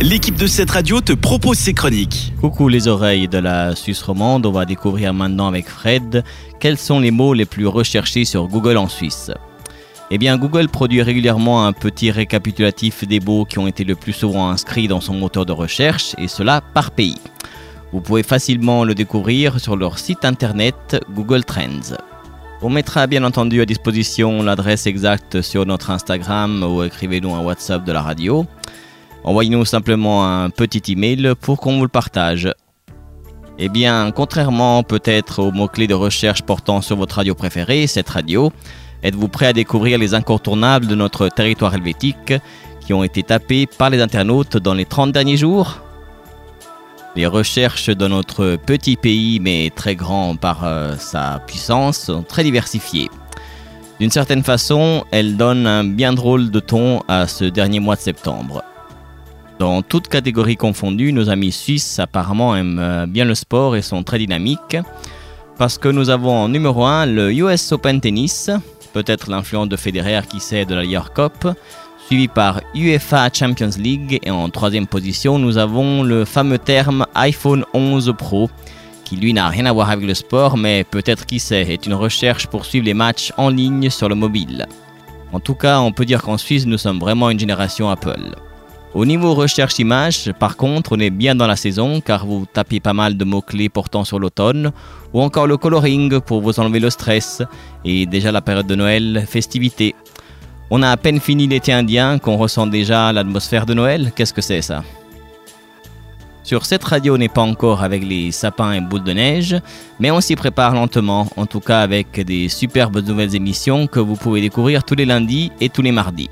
l'équipe de cette radio te propose ses chroniques. Coucou les oreilles de la Suisse romande, on va découvrir maintenant avec Fred quels sont les mots les plus recherchés sur Google en Suisse. Eh bien, Google produit régulièrement un petit récapitulatif des mots qui ont été le plus souvent inscrits dans son moteur de recherche, et cela par pays. Vous pouvez facilement le découvrir sur leur site internet Google Trends. On mettra bien entendu à disposition l'adresse exacte sur notre Instagram ou écrivez-nous un WhatsApp de la radio. Envoyez-nous simplement un petit email pour qu'on vous le partage. Eh bien, contrairement peut-être aux mots-clés de recherche portant sur votre radio préférée, cette radio, Êtes-vous prêt à découvrir les incontournables de notre territoire helvétique qui ont été tapés par les internautes dans les 30 derniers jours? Les recherches dans notre petit pays, mais très grand par euh, sa puissance, sont très diversifiées. D'une certaine façon, elles donnent un bien drôle de ton à ce dernier mois de septembre. Dans toutes catégories confondues, nos amis suisses apparemment aiment euh, bien le sport et sont très dynamiques parce que nous avons en numéro 1 le US Open Tennis, peut-être l'influence de Federer qui sait de la Lear Cup, suivi par UEFA Champions League et en troisième position nous avons le fameux terme iPhone 11 Pro qui lui n'a rien à voir avec le sport mais peut-être qui sait est une recherche pour suivre les matchs en ligne sur le mobile. En tout cas on peut dire qu'en Suisse nous sommes vraiment une génération Apple. Au niveau recherche image, par contre, on est bien dans la saison car vous tapez pas mal de mots-clés portant sur l'automne ou encore le coloring pour vous enlever le stress et déjà la période de Noël, festivité. On a à peine fini l'été indien qu'on ressent déjà l'atmosphère de Noël. Qu'est-ce que c'est ça? Sur cette radio, on n'est pas encore avec les sapins et boules de neige, mais on s'y prépare lentement, en tout cas avec des superbes nouvelles émissions que vous pouvez découvrir tous les lundis et tous les mardis.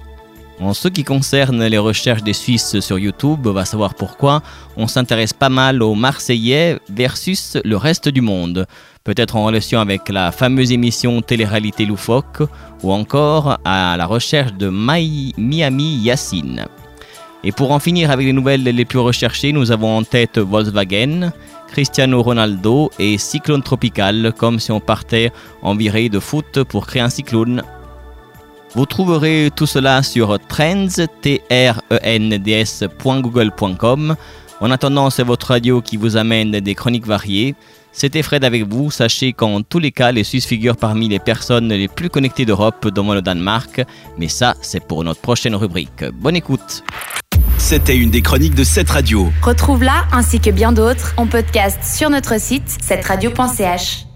En ce qui concerne les recherches des Suisses sur YouTube, va savoir pourquoi on s'intéresse pas mal aux Marseillais versus le reste du monde. Peut-être en relation avec la fameuse émission Télé-réalité loufoque ou encore à la recherche de Miami Yacine. Et pour en finir avec les nouvelles les plus recherchées, nous avons en tête Volkswagen, Cristiano Ronaldo et Cyclone Tropical, comme si on partait en virée de foot pour créer un cyclone vous trouverez tout cela sur trends, t r e. En attendant, c'est votre radio qui vous amène des chroniques variées. C'était Fred avec vous. Sachez qu'en tous les cas, les Suisses figurent parmi les personnes les plus connectées d'Europe, dont le Danemark. Mais ça, c'est pour notre prochaine rubrique. Bonne écoute. C'était une des chroniques de cette radio. Retrouve-la ainsi que bien d'autres en podcast sur notre site, cette radio.ch.